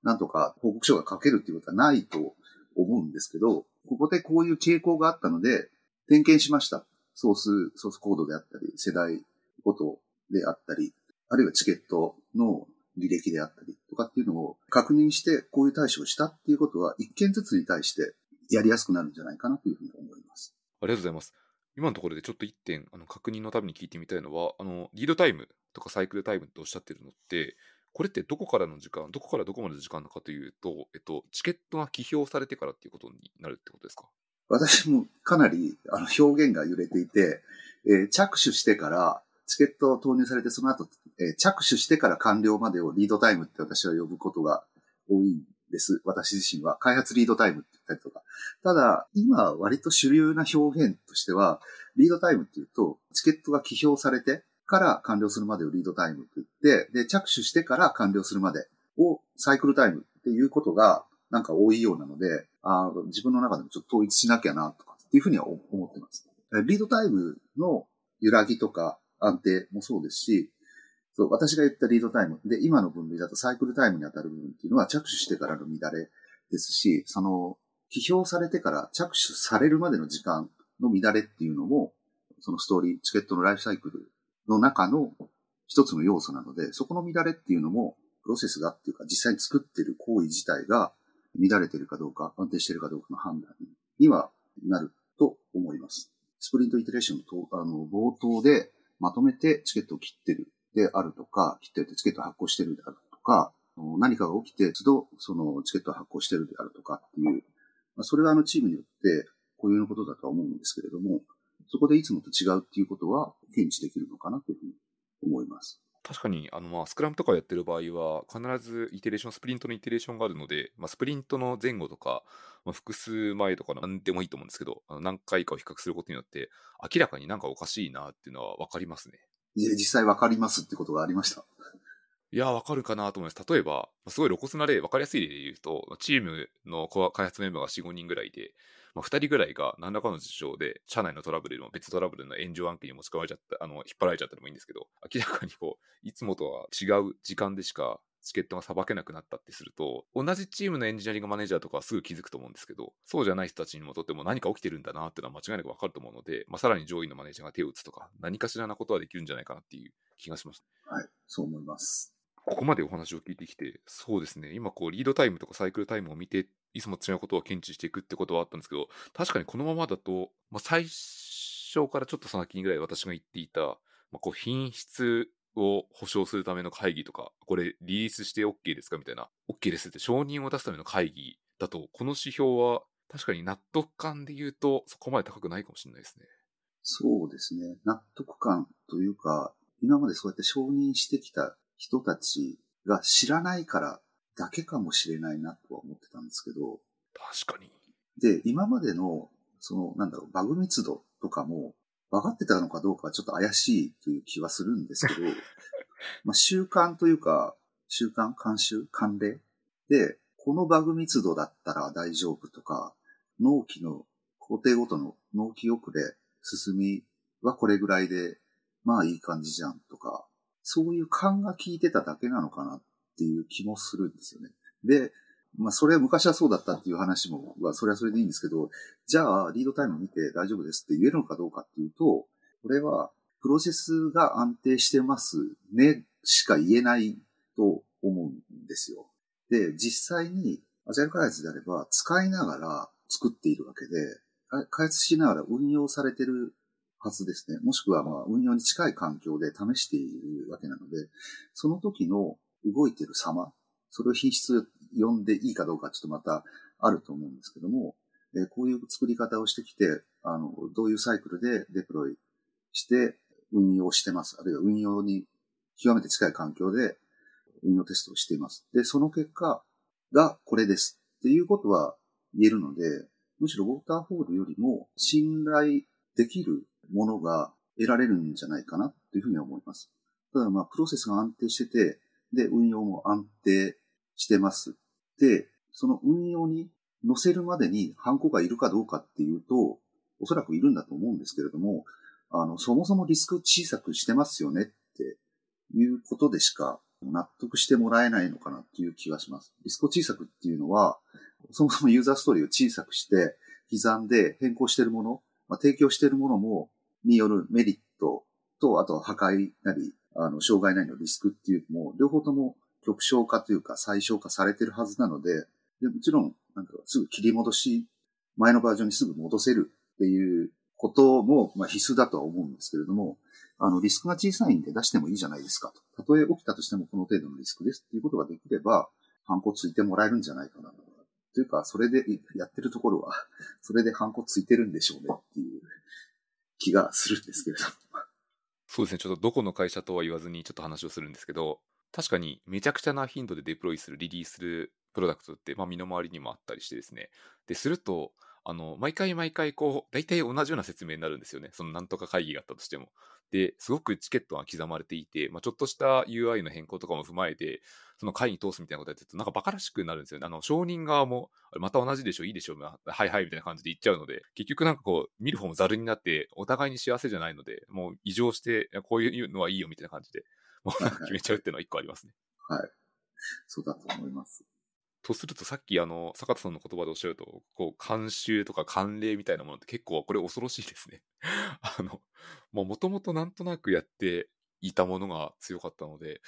なんとか報告書が書けるっていうことはないと思うんですけど、ここでこういう傾向があったので、点検しました。ソース、ソースコードであったり、世代ごとであったり、あるいはチケットの履歴であったりとかっていうのを確認してこういう対処をしたっていうことは一件ずつに対してやりやすくなるんじゃないかなというふうに思います。ありがとうございます。今のところでちょっと一点あの確認のために聞いてみたいのは、あのリードタイムとかサイクルタイムっておっしゃってるのって、これってどこからの時間、どこからどこまでの時間かというと、えっと、チケットが起票されてからっていうことになるってことですか？私もかなりあの表現が揺れていて、えー、着手してからチケットを投入されて、その後、えー、着手してから完了までをリードタイムって私は呼ぶことが多いんです。私自身は。開発リードタイムって言ったりとか。ただ、今割と主流な表現としては、リードタイムっていうと、チケットが起票されてから完了するまでをリードタイムと言って、で、着手してから完了するまでをサイクルタイムっていうことがなんか多いようなので、あ自分の中でもちょっと統一しなきゃなとかっていうふうには思ってます。リードタイムの揺らぎとか安定もそうですし、そう私が言ったリードタイムで、今の分類だとサイクルタイムに当たる部分っていうのは着手してからの乱れですし、その、批評されてから着手されるまでの時間の乱れっていうのも、そのストーリー、チケットのライフサイクルの中の一つの要素なので、そこの乱れっていうのも、プロセスがっていうか、実際に作ってる行為自体が乱れてるかどうか、安定してるかどうかの判断にはなると思います。スプリントイテレーションのあの冒頭でまとめてチケットを切ってるであるとか、切ってチケット発行してるであるとか、何かが起きて、都度そのチケット発行してるであるとかっていう、まあ、それはあのチームによって固有のことだとは思うんですけれども、そこでいつもと違うっていうことは検知できるのかなというふうに思います。確かにあのまあスクラムとかやってる場合は必ずイテレーションスプリントのイテレーションがあるので、まあ、スプリントの前後とか、まあ、複数前とか何でもいいと思うんですけど何回かを比較することによって明らかになんかおかしいなっていうのは分かりますね。実際分かりますってことがありました？いや、わかるかなと思います。例えば、すごい露骨な例、わかりやすい例で言うと、チームの開発メンバーが4、5人ぐらいで、まあ、2人ぐらいが何らかの事情で、社内のトラブルの別トラブルの炎上案件に持ち込まれちゃった、あの、引っ張られちゃったのもいいんですけど、明らかにこう、いつもとは違う時間でしかチケットがさばけなくなったってすると、同じチームのエンジニアリングマネージャーとかはすぐ気づくと思うんですけど、そうじゃない人たちにもとっても何か起きてるんだなっていうのは間違いなくわかると思うので、まあ、さらに上位のマネージャーが手を打つとか、何かしらなことはできるんじゃないかなっていう気がします。はい、そう思います。ここまでお話を聞いてきて、そうですね、今こうリードタイムとかサイクルタイムを見て、いつも違うことを検知していくってことはあったんですけど、確かにこのままだと、まあ、最初からちょっと先にぐらい私が言っていた、まあ、こう品質を保証するための会議とか、これリリースして OK ですかみたいな、OK ですって承認を出すための会議だと、この指標は確かに納得感で言うとそこまで高くないかもしれないですね。そうですね。納得感というか、今までそうやって承認してきた人たちが知らないからだけかもしれないなとは思ってたんですけど。確かに。で、今までの、その、なんだろう、バグ密度とかも、分かってたのかどうかはちょっと怪しいという気はするんですけど、まあ習慣というか、習慣、慣習、慣例で、このバグ密度だったら大丈夫とか、納期の工程ごとの納期遅れ、進みはこれぐらいで、まあいい感じじゃんとか、そういう勘が効いてただけなのかなっていう気もするんですよね。で、まあ、それは昔はそうだったっていう話も、まあ、それはそれでいいんですけど、じゃあ、リードタイム見て大丈夫ですって言えるのかどうかっていうと、これは、プロセスが安定してますね、しか言えないと思うんですよ。で、実際に、アジャイル開発であれば、使いながら作っているわけで、開発しながら運用されてるはずですね。もしくは、まあ、運用に近い環境で試しているわけなので、その時の動いてる様、それを品質呼んでいいかどうかちょっとまたあると思うんですけども、えこういう作り方をしてきて、あの、どういうサイクルでデプロイして運用してます。あるいは運用に極めて近い環境で運用テストをしています。で、その結果がこれですっていうことは言えるので、むしろウォーターホールよりも信頼できるものが得られるんじゃないかなというふうに思います。ただまあ、プロセスが安定してて、で、運用も安定してます。で、その運用に乗せるまでにハンコがいるかどうかっていうと、おそらくいるんだと思うんですけれども、あの、そもそもリスク小さくしてますよねっていうことでしか納得してもらえないのかなっていう気がします。リスクを小さくっていうのは、そもそもユーザーストーリーを小さくして、刻んで変更しているもの、まあ、提供しているものも、によるメリットと、あとは破壊なり、あの、障害なりのリスクっていうのも、両方とも極小化というか最小化されてるはずなので、でもちろん、なんかすぐ切り戻し、前のバージョンにすぐ戻せるっていうことも、まあ、必須だとは思うんですけれども、あの、リスクが小さいんで出してもいいじゃないですかと。たとえ起きたとしてもこの程度のリスクですっていうことができれば、ハンコついてもらえるんじゃないかなと。というか、それでやってるところは、それでハンコついてるんでしょうねっていう気がするんですけれども。そうですね、ちょっとどこの会社とは言わずにちょっと話をするんですけど、確かにめちゃくちゃな頻度でデプロイする、リリースするプロダクトって、まあ、身の回りにもあったりしてですね。で、すると、あの、毎回毎回、こう、大体同じような説明になるんですよね。そのなんとか会議があったとしても。で、すごくチケットが刻まれていて、まあ、ちょっとした UI の変更とかも踏まえて、その会に通すみたいなことやってると、なんかバカらしくなるんですよね。あの、承認側も、また同じでしょ、いいでしょ、はいはいみたいな感じで言っちゃうので、結局なんかこう、見る方もざるになって、お互いに幸せじゃないので、もう異常して、こういうのはいいよみたいな感じで、もう決めちゃうっていうのは一個ありますね。はい。そうだと思います。とするとさっきあの坂田さんの言葉でおっしゃるとこう慣習とか慣例みたいなものって結構これ恐ろしいですね。あのもともとなんとなくやっていたものが強かったので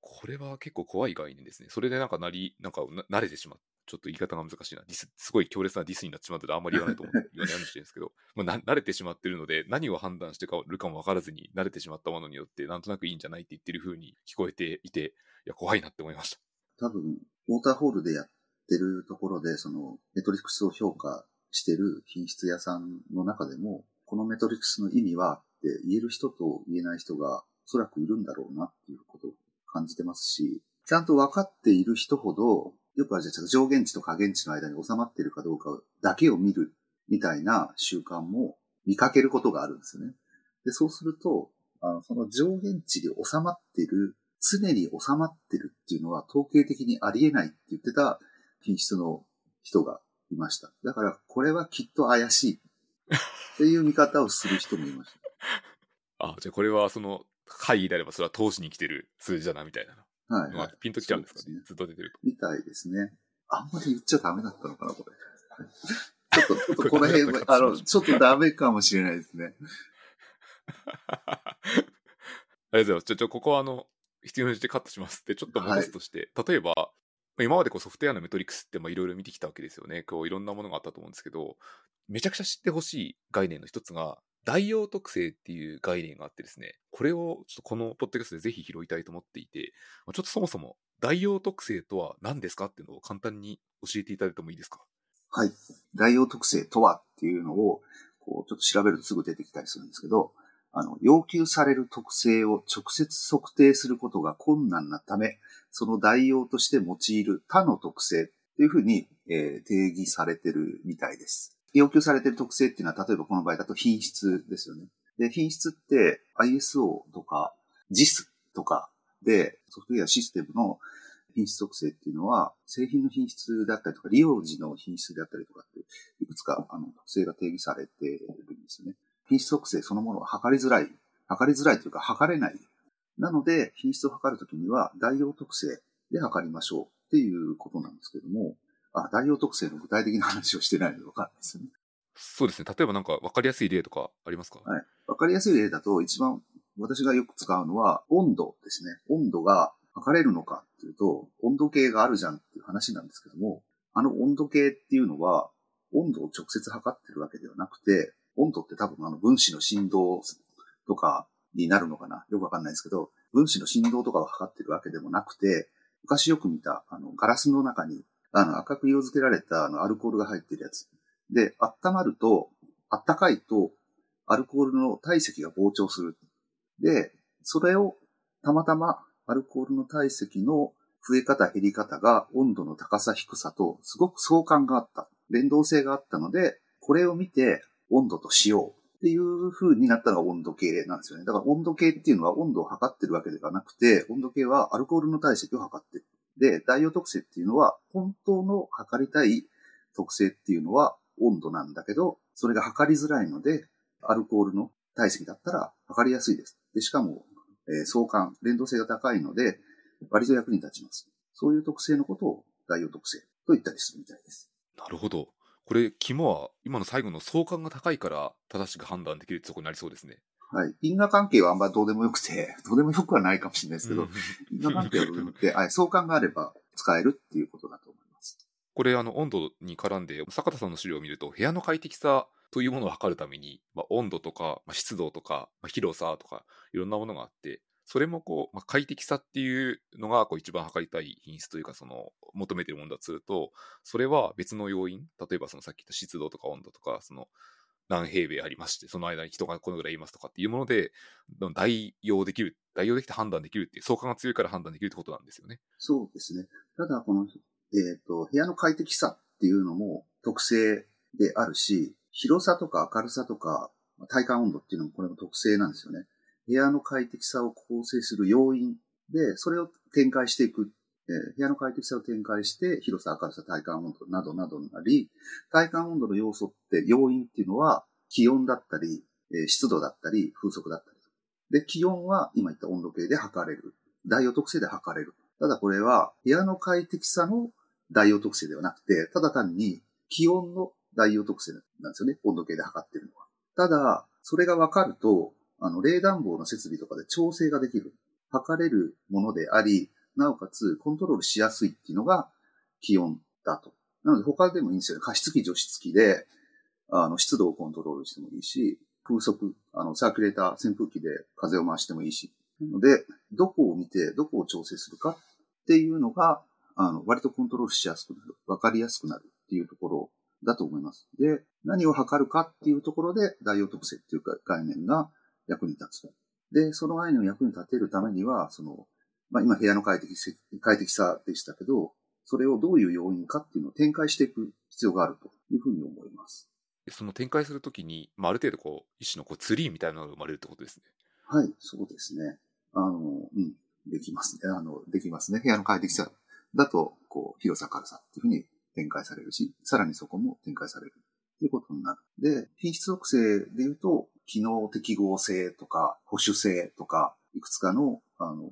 これは結構怖い概念ですね。それでなんかなりなんか慣れてしまう。ちょっと言い方が難しいな。ディスすごい強烈なディスになってしまってあんまり言わないと思う。言わないようにしてるんですけど、まあ、慣れてしまってるので、何を判断してるかも分からずに慣れてしまったものによって、なんとなくいいんじゃないって言ってる風に聞こえていて、いや、怖いなって思いました。多分、ウォーターホールでやってるところで、その、メトリックスを評価してる品質屋さんの中でも、このメトリックスの意味はって言える人と言えない人がおそらくいるんだろうなっていうことを感じてますし、ちゃんと分かっている人ほど、よくはじゃあ上限値と下限値の間に収まってるかどうかだけを見るみたいな習慣も見かけることがあるんですよね。で、そうすると、あのその上限値で収まってる、常に収まってるっていうのは統計的にありえないって言ってた品質の人がいました。だから、これはきっと怪しいっていう見方をする人もいました。あ、じゃあこれはその会議であればそれは投資に来てる数字だなみたいな。はい、はい、ピンときちゃうんですか？ね、ね、ずっと出てると。みたいですね。あんまり言っちゃダメだったのかな、これ。ちょっと、ちょっとこの辺、あの、ちょっとダメかもしれないですね。ありがとうございます。ちょ、ちょ、ここはあの、必要にしてカットしますって、ちょっと戻すとして、はい、例えば、今までこうソフトウェアのメトリックスっていろいろ見てきたわけですよね。こういろんなものがあったと思うんですけど、めちゃくちゃ知ってほしい概念の一つが、代用特性っていう概念があってですね、これをちょっとこのポッドキャストでぜひ拾いたいと思っていて、ちょっとそもそも代用特性とは何ですかっていうのを簡単に教えていただいてもいいですか？はい。代用特性とはっていうのを、こう、ちょっと調べるとすぐ出てきたりするんですけど、あの、要求される特性を直接測定することが困難なため、その代用として用いる他の特性っていうふうに、えー、定義されてるみたいです。要求されている特性っていうのは、例えばこの場合だと品質ですよね。で、品質って ISO とか JIS とかでソフトウェアシステムの品質特性っていうのは、製品の品質であったりとか、利用時の品質であったりとかって、いくつかあの特性が定義されているんですよね。品質特性そのものは測りづらい。測りづらいというか測れない。なので、品質を測るときには代用特性で測りましょうっていうことなんですけども、あ、代用特性の具体的な話をしてないので分かんないですよね。そうですね。例えばなんか分かりやすい例とかありますか？はい。分かりやすい例だと、一番私がよく使うのは温度ですね。温度が測れるのかっていうと、温度計があるじゃんっていう話なんですけども、あの温度計っていうのは、温度を直接測ってるわけではなくて、温度って多分あの分子の振動とかになるのかな？よくわかんないですけど、分子の振動とかを測ってるわけでもなくて、昔よく見たあのガラスの中にあの赤く色付けられたあのアルコールが入ってるやつ。で、温まると、温かいとアルコールの体積が膨張する。で、それをたまたまアルコールの体積の増え方減り方が温度の高さ低さとすごく相関があった。連動性があったので、これを見て温度としようっていう風になったのが温度計なんですよね。だから温度計っていうのは温度を測ってるわけではなくて、温度計はアルコールの体積を測ってる。で、代用特性っていうのは、本当の測りたい特性っていうのは温度なんだけど、それが測りづらいので、アルコールの体積だったら測りやすいです。で、しかも、えー相関、連動性が高いので、割と役に立ちます。そういう特性のことを代用特性と言ったりするみたいです。なるほど。これ、肝は今の最後の相関が高いから正しく判断できるってとこになりそうですね。はい。因果関係はあんまどうでもよくて、どうでもよくはないかもしれないですけど、うん因果関係はどうでもよくて、はい相関があれば使えるっていうことだと思います。これ、あの、温度に絡んで、坂田さんの資料を見ると、部屋の快適さというものを測るために、まあ、温度とか、まあ、湿度とか、まあ、広さとか、いろんなものがあって、それもこう、まあ、快適さっていうのがこう一番測りたい品質というか、その求めてるものだとすると、それは別の要因、例えばそのさっき言った湿度とか温度とか、その何平米ありまして、その間に人がこのぐらいいますとかっていうもので、代用できる、代用できて判断できるっていう、相関が強いから判断できるってことなんですよね。そうですね。ただ、この、えっ、と、部屋の快適さっていうのも特性であるし、広さとか明るさとか、体感温度っていうのもこれも特性なんですよね。部屋の快適さを構成する要因で、それを展開していく。えー部屋の快適さを展開して、広さ、明るさ、体感温度などなどになり、体感温度の要素って、要因っていうのは、気温だったり、えー湿度だったり、風速だったり。で、気温は今言った温度計で測れる。代用特性で測れる。ただこれは、部屋の快適さの代用特性ではなくて、ただ単に気温の代用特性なんですよね。温度計で測ってるのは。ただ、それが分かると、あの、冷暖房の設備とかで調整ができる。測れるものであり、なおかつコントロールしやすいっていうのが気温だと。なので他でもいいんですよね。加湿器、除湿器で、あの、湿度をコントロールしてもいいし、風速、あの、サーキュレーター、扇風機で風を回してもいいし。なので、どこを見て、どこを調整するかっていうのが、あの、割とコントロールしやすくなる。わかりやすくなるっていうところだと思います。で、何を測るかっていうところで、代用特性っていうか概念が役に立つと。で、その概念を役に立てるためには、その、まあ、今部屋の快適せ快適さでしたけど、それをどういう要因かっていうのを展開していく必要があるというふうに思います。でその展開するときに、まあ、ある程度こう、一種のこうツリーみたいなのが生まれるってことですね。はい、そうですね。あの、うん、できますね。あの、できますね。部屋の快適さだと、こう、広さ、軽さっていうふうに展開されるし、さらにそこも展開されるっていうことになる。で、品質属性で言うと、機能適合性とか、保守性とか、いくつかの、あの、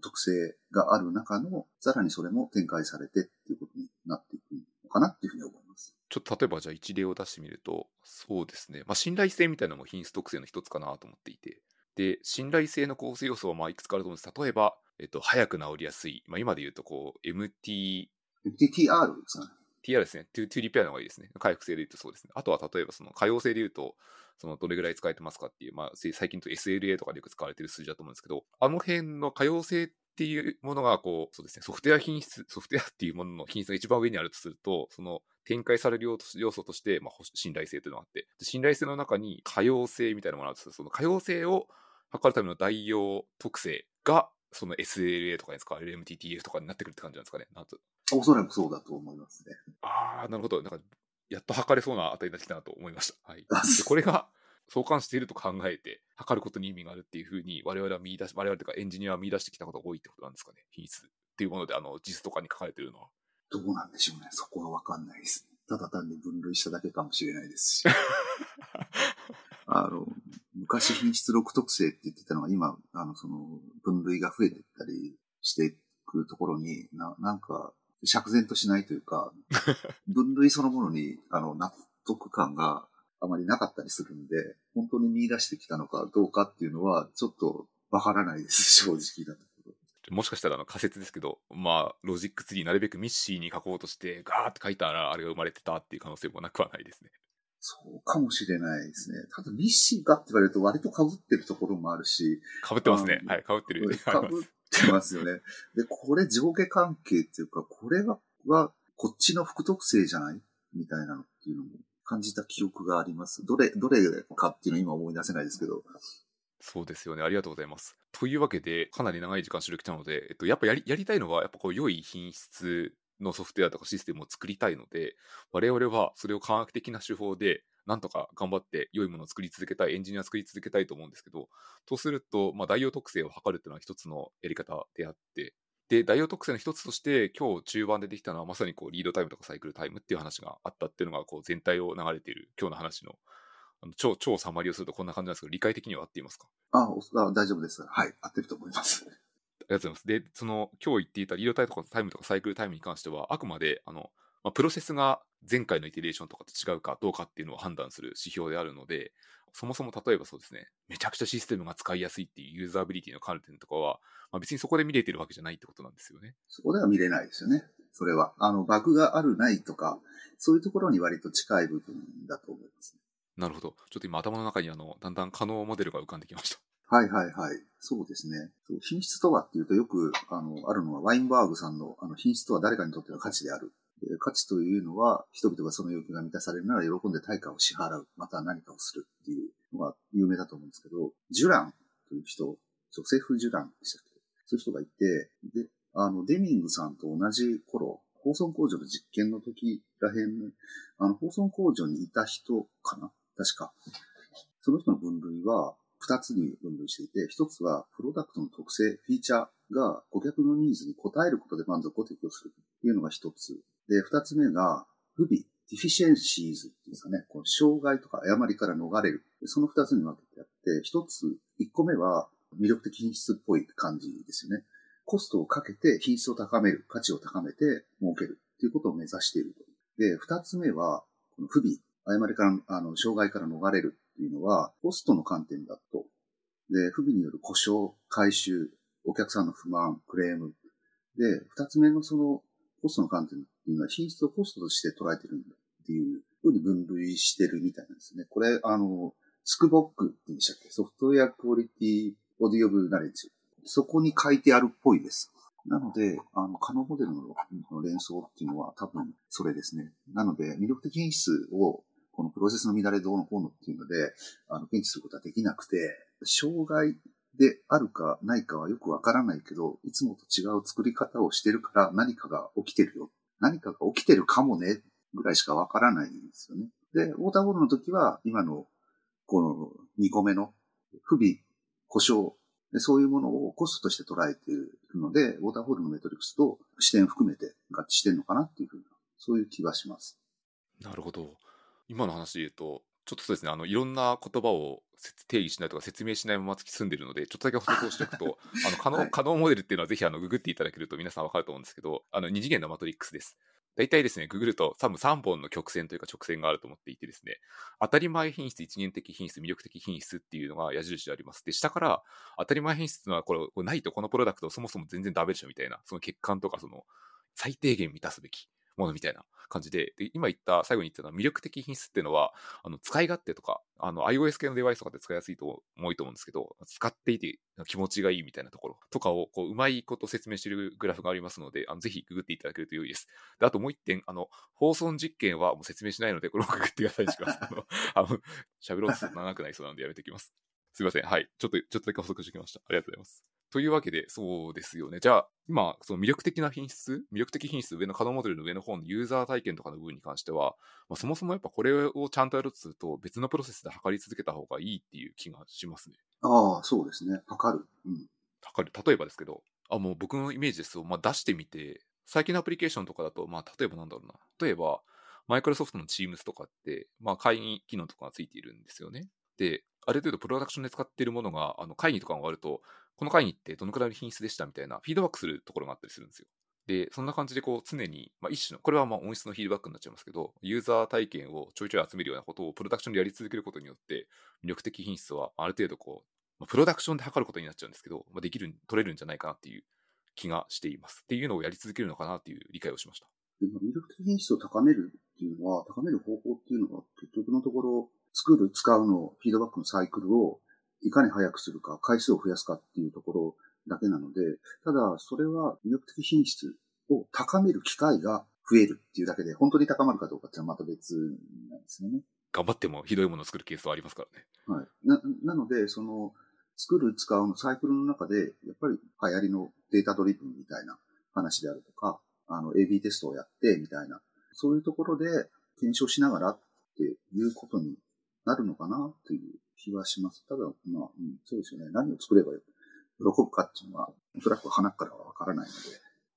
特性がある中の、さらにそれも展開されてっていうことになっていくのかなっていうふうに思います。ちょっと例えばじゃあ一例を出してみると、そうですね。まあ、信頼性みたいなのも品質特性の一つかなと思っていて。で、信頼性の構成要素はまあいくつかあると思うんです。例えば、えっと、早く治りやすい。まあ、今で言うと、こう、MT、FTTR ですかね。TR ですね。トゥトゥリペアの方がいいですね。回復性で言うとそうですね。あとは例えばその可用性で言うと、そのどれぐらい使えてますかっていう、まあ、最近と SLA とかでよく使われてる数字だと思うんですけど、あの辺の可用性っていうものが、こう、そうですね、ソフトウェア品質、ソフトウェアっていうものの品質が一番上にあるとすると、その展開される要素として、まあ、信頼性というのがあって、信頼性の中に可用性みたいなものがあるとすると、その可用性を測るための代用特性が、その SLA とかに使われる MTTF とかになってくるって感じなんですかね。なんとおそらくそうだと思いますね。ああ、なるほど。なんか、やっと測れそうな値になってきたなと思いました。はい。あでこれが相関していると考えて、測ることに意味があるっていうふうに、我々は見出し、我々というかエンジニアは見出してきたことが多いってことなんですかね。品質っていうもので、あの、実とかに書かれてるのは。どうなんでしょうね。そこはわかんないです。ただ単に分類しただけかもしれないですし。あの、昔品質録特性って言ってたのが今、あの、その、分類が増えていったりしていくところに、ななんか、釈然としないというか、分類そのものに、あの、納得感があまりなかったりするんで、本当に見出してきたのかどうかっていうのは、ちょっとわからないです、正直なところ。もしかしたらあの仮説ですけど、まあ、ロジックツリーなるべく MECE に書こうとして、ガーって書いたら、あれが生まれてたっていう可能性もなくはないですね。そうかもしれないですね。ただ、 MECE かって言われると割と被ってるところもあるし、かぶってますね。あはい、かぶってる。被ってますよね。で、これ上下関係っていうか、これは、はこっちの副特性じゃないみたいなのっていうのも感じた記憶があります。どれ、どれかっていうのは今思い出せないですけど。そうですよね。ありがとうございます。というわけで、かなり長い時間収録来たので、えっと、やっぱやりやりたいのは、やっぱこう、良い品質のソフトウェアとかシステムを作りたいので、我々はそれを科学的な手法で、なんとか頑張って良いものを作り続けたい、エンジニアを作り続けたいと思うんですけど、とすると、まあ、代用特性を測るっていうのは一つのやり方であって、で、代用特性の一つとして、今日中盤でできたのは、まさにこう、リードタイムとかサイクルタイムっていう話があったっていうのが、こう、全体を流れている今日の話のあの超、超サマリをするとこんな感じなんですけど、理解的には合っていますか？あ、大丈夫です。はい。合ってると思います。ありがとうございます。で、その、今日言っていたリードタイムとかタイムとかサイクルタイムに関しては、あくまで、あの、まあ、プロセスが前回のイテレーションとかと違うかどうかっていうのを判断する指標であるので、そもそも例えばそうですね、めちゃくちゃシステムが使いやすいっていうユーザビリティの観点とかは、まあ、別にそこで見れてるわけじゃないってことなんですよね。そこでは見れないですよね。それは。あの、バグがあるないとか、そういうところに割と近い部分だと思います、ね。なるほど。ちょっと今頭の中にあの、だんだん可能モデルが浮かんできました。はいはいはい。そうですね。品質とはっていうとよく、あの、あるのはワインバーグさんの、あの、品質とは誰かにとっての価値である。価値というのは、人々がその要求が満たされるなら喜んで対価を支払う。また何かをするっていうのが有名だと思うんですけど、ジュランという人、ジョセフ・ジュランでしたっけ？そういう人がいて、で、あの、デミングさんと同じ頃、ホーソン工場の実験の時らへん、あの、ホーソン工場にいた人かな？確か。その人の分類は、二つに分類していて、一つはプロダクトの特性、フィーチャーが顧客のニーズに応えることで満足を提供するっていうのが一つ。で、二つ目が不備、 deficiencies っていうんですかね、この障害とか誤りから逃れる。その二つに分けてあって、一つ、一個目は魅力的品質っぽい感じですよね。コストをかけて品質を高める、価値を高めて儲けるっていうことを目指していると。で、二つ目は、この不備、誤りから、あの、障害から逃れるっていうのは、コストの観点だと。で、不備による故障、回収、お客さんの不満、クレーム。で、二つ目のその、コストの観点っていうのは品質をコストとして捉えてるんだっていうふうに分類してるみたいなんですね。これ、あの、スクボックって言うんでしたっけ？ソフトウェアクオリティオディオブナレッジ。そこに書いてあるっぽいです。なので、あの、可能モデルの連想っていうのは多分それですね。なので、魅力的品質をこのプロセスの乱れどうのこうのっていうので、あの、検知することはできなくて、障害であるかないかはよくわからないけど、いつもと違う作り方をしてるから何かが起きてるよ。何かが起きてるかもね、ぐらいしかわからないんですよね。で、ウォーターボールの時は、今の、この2個目の不備、故障、そういうものをコストとして捉えているので、ウォーターホールのメトリックスと視点を含めて合致してるのかなっていうふうな、そういう気はします。なるほど。今の話で言うと、ちょっとそうですね、あの、いろんな言葉を定義しないとか説明しないまま突き進んでるので、ちょっとだけ補足をしておくと、あの、可能、はい可能モデルっていうのはぜひあの、ググっていただけると皆さんわかると思うんですけど、あの、二次元のマトリックスです。大体ですね、ググると多分3本の曲線というか直線があると思っていてですね、当たり前品質、一元的品質、魅力的品質っていうのが矢印であります。で、下から当たり前品質いうのはこれ、これないとこのプロダクトそもそも全然ダメでしょみたいな、その欠陥とかその最低限満たすべきものみたいな感じで、で今言った、最後に言ったのは魅力的品質っていうのは、あの使い勝手とか、あの iOS 系のデバイスとかで使いやすいと多いと思うんですけど、使っていて気持ちがいいみたいなところとかをこううまいこと説明しているグラフがありますので、あのぜひググっていただけると良いです。であともう一点、あの、放送実験はもう説明しないので、これも ググってくださいします。あの、あの喋ろうと長くなりそうなのでやめておきます。すいません。はい。ちょっと、ちょっとだけ補足してきました。ありがとうございます。というわけで、そうですよね。じゃあ、今、その魅力的な品質、魅力的品質、上の可能モデルの上の方のユーザー体験とかの部分に関しては、まあ、そもそもやっぱこれをちゃんとやるとすると、別のプロセスで測り続けた方がいいっていう気がしますね。ああ、そうですね。測る。うん。測る。例えばですけど、あ、もう僕のイメージですと、まあ、出してみて、最近のアプリケーションとかだと、まあ、例えばなんだろうな。例えば、マイクロソフトの Teams とかって、まあ、会議機能とかがついているんですよね。で、ある程度プロダクションで使っているものが、あの会議とかが終わると、この会議ってどのくらいの品質でしたみたいな、フィードバックするところがあったりするんですよ。で、そんな感じでこう常に、まあ、一種の、これはまあ音質のフィードバックになっちゃいますけど、ユーザー体験をちょいちょい集めるようなことをプロダクションでやり続けることによって、魅力的品質はある程度こう、まあ、プロダクションで測ることになっちゃうんですけど、まあ、できる、取れるんじゃないかなっていう気がしています。っていうのをやり続けるのかなっていう理解をしました。で魅力的品質を高めるっていうのは、高める方法っていうのは、結局のところ、作る、使うの、フィードバックのサイクルをいかに早くするか、回数を増やすかっていうところだけなので、ただ、それは魅力的品質を高める機会が増えるっていうだけで、本当に高まるかどうかっていうのはまた別なんですよね。頑張ってもひどいものを作るケースはありますからね。はい。な、なので、その、作る、使うのサイクルの中で、やっぱり流行りのデータドリブンみたいな話であるとか、あの、AB テストをやって、みたいな、そういうところで検証しながらっていうことになるのかなという気はします。ただ、まあ、うん、そうですよね。何を作れば喜ぶかっていうのは、おそらく花からはわからないので。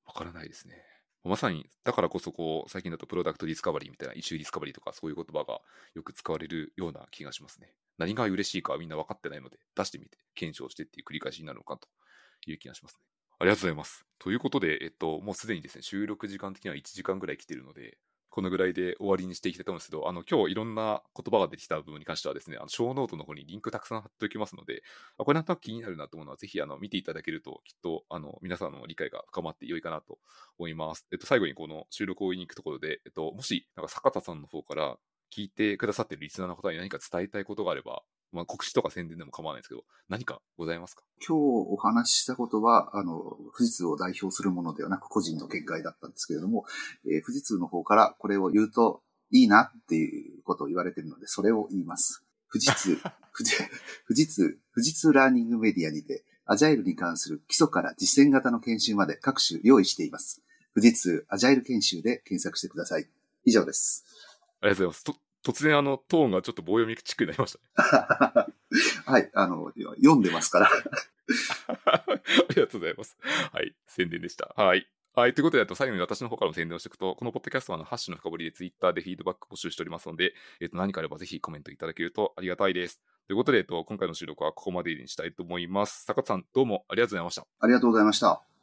わからないですね。まさに、だからこそこう、最近だと product discovery みたいな、 issue discovery とかそういう言葉がよく使われるような気がしますね。何が嬉しいかはみんな分かってないので、出してみて、検証してっていう繰り返しになるのかという気がしますね。ありがとうございます。ということで、えっと、もうすでにですね、収録時間的には1時間ぐらい来てるので、このぐらいで終わりにしていきたいと思うんですけど、あの、今日いろんな言葉が出てきた部分に関してはですね、あの、ショーノートの方にリンクたくさん貼っておきますので、あこれなんとなく気になるなと思うのは、ぜひ、あの、見ていただけると、きっと、あの、皆さんの理解が深まって良いかなと思います。えっと、最後にこの収録を終えに行くところで、えっと、もし、なんか坂田さんの方から聞いてくださってるリスナーの方に何か伝えたいことがあれば、まあ、告知とか宣伝でも構わないですけど、何かございますか？今日お話ししたことは、あの、富士通を代表するものではなく個人の見解だったんですけれども、えー、富士通の方からこれを言うといいなっていうことを言われているので、それを言います。富士通、富士富士通、富士通ラーニングメディアにて、アジャイルに関する基礎から実践型の研修まで各種用意しています。富士通アジャイル研修で検索してください。以上です。ありがとうございます。突然あの、トーンがちょっと棒読みチックになりましたね。はい、あの、読んでますから。ありがとうございます。はい、宣伝でした。はい。はい。ということで、あと最後に私の方からも宣伝をしていくと、このポッドキャストはあのハッシュの深掘りでツイッターでフィードバック募集しておりますので、えっ、と、何かあればぜひコメントいただけるとありがたいです。ということで、えっと、今回の収録はここまでにしたいと思います。坂田さん、どうもありがとうございました。ありがとうございました。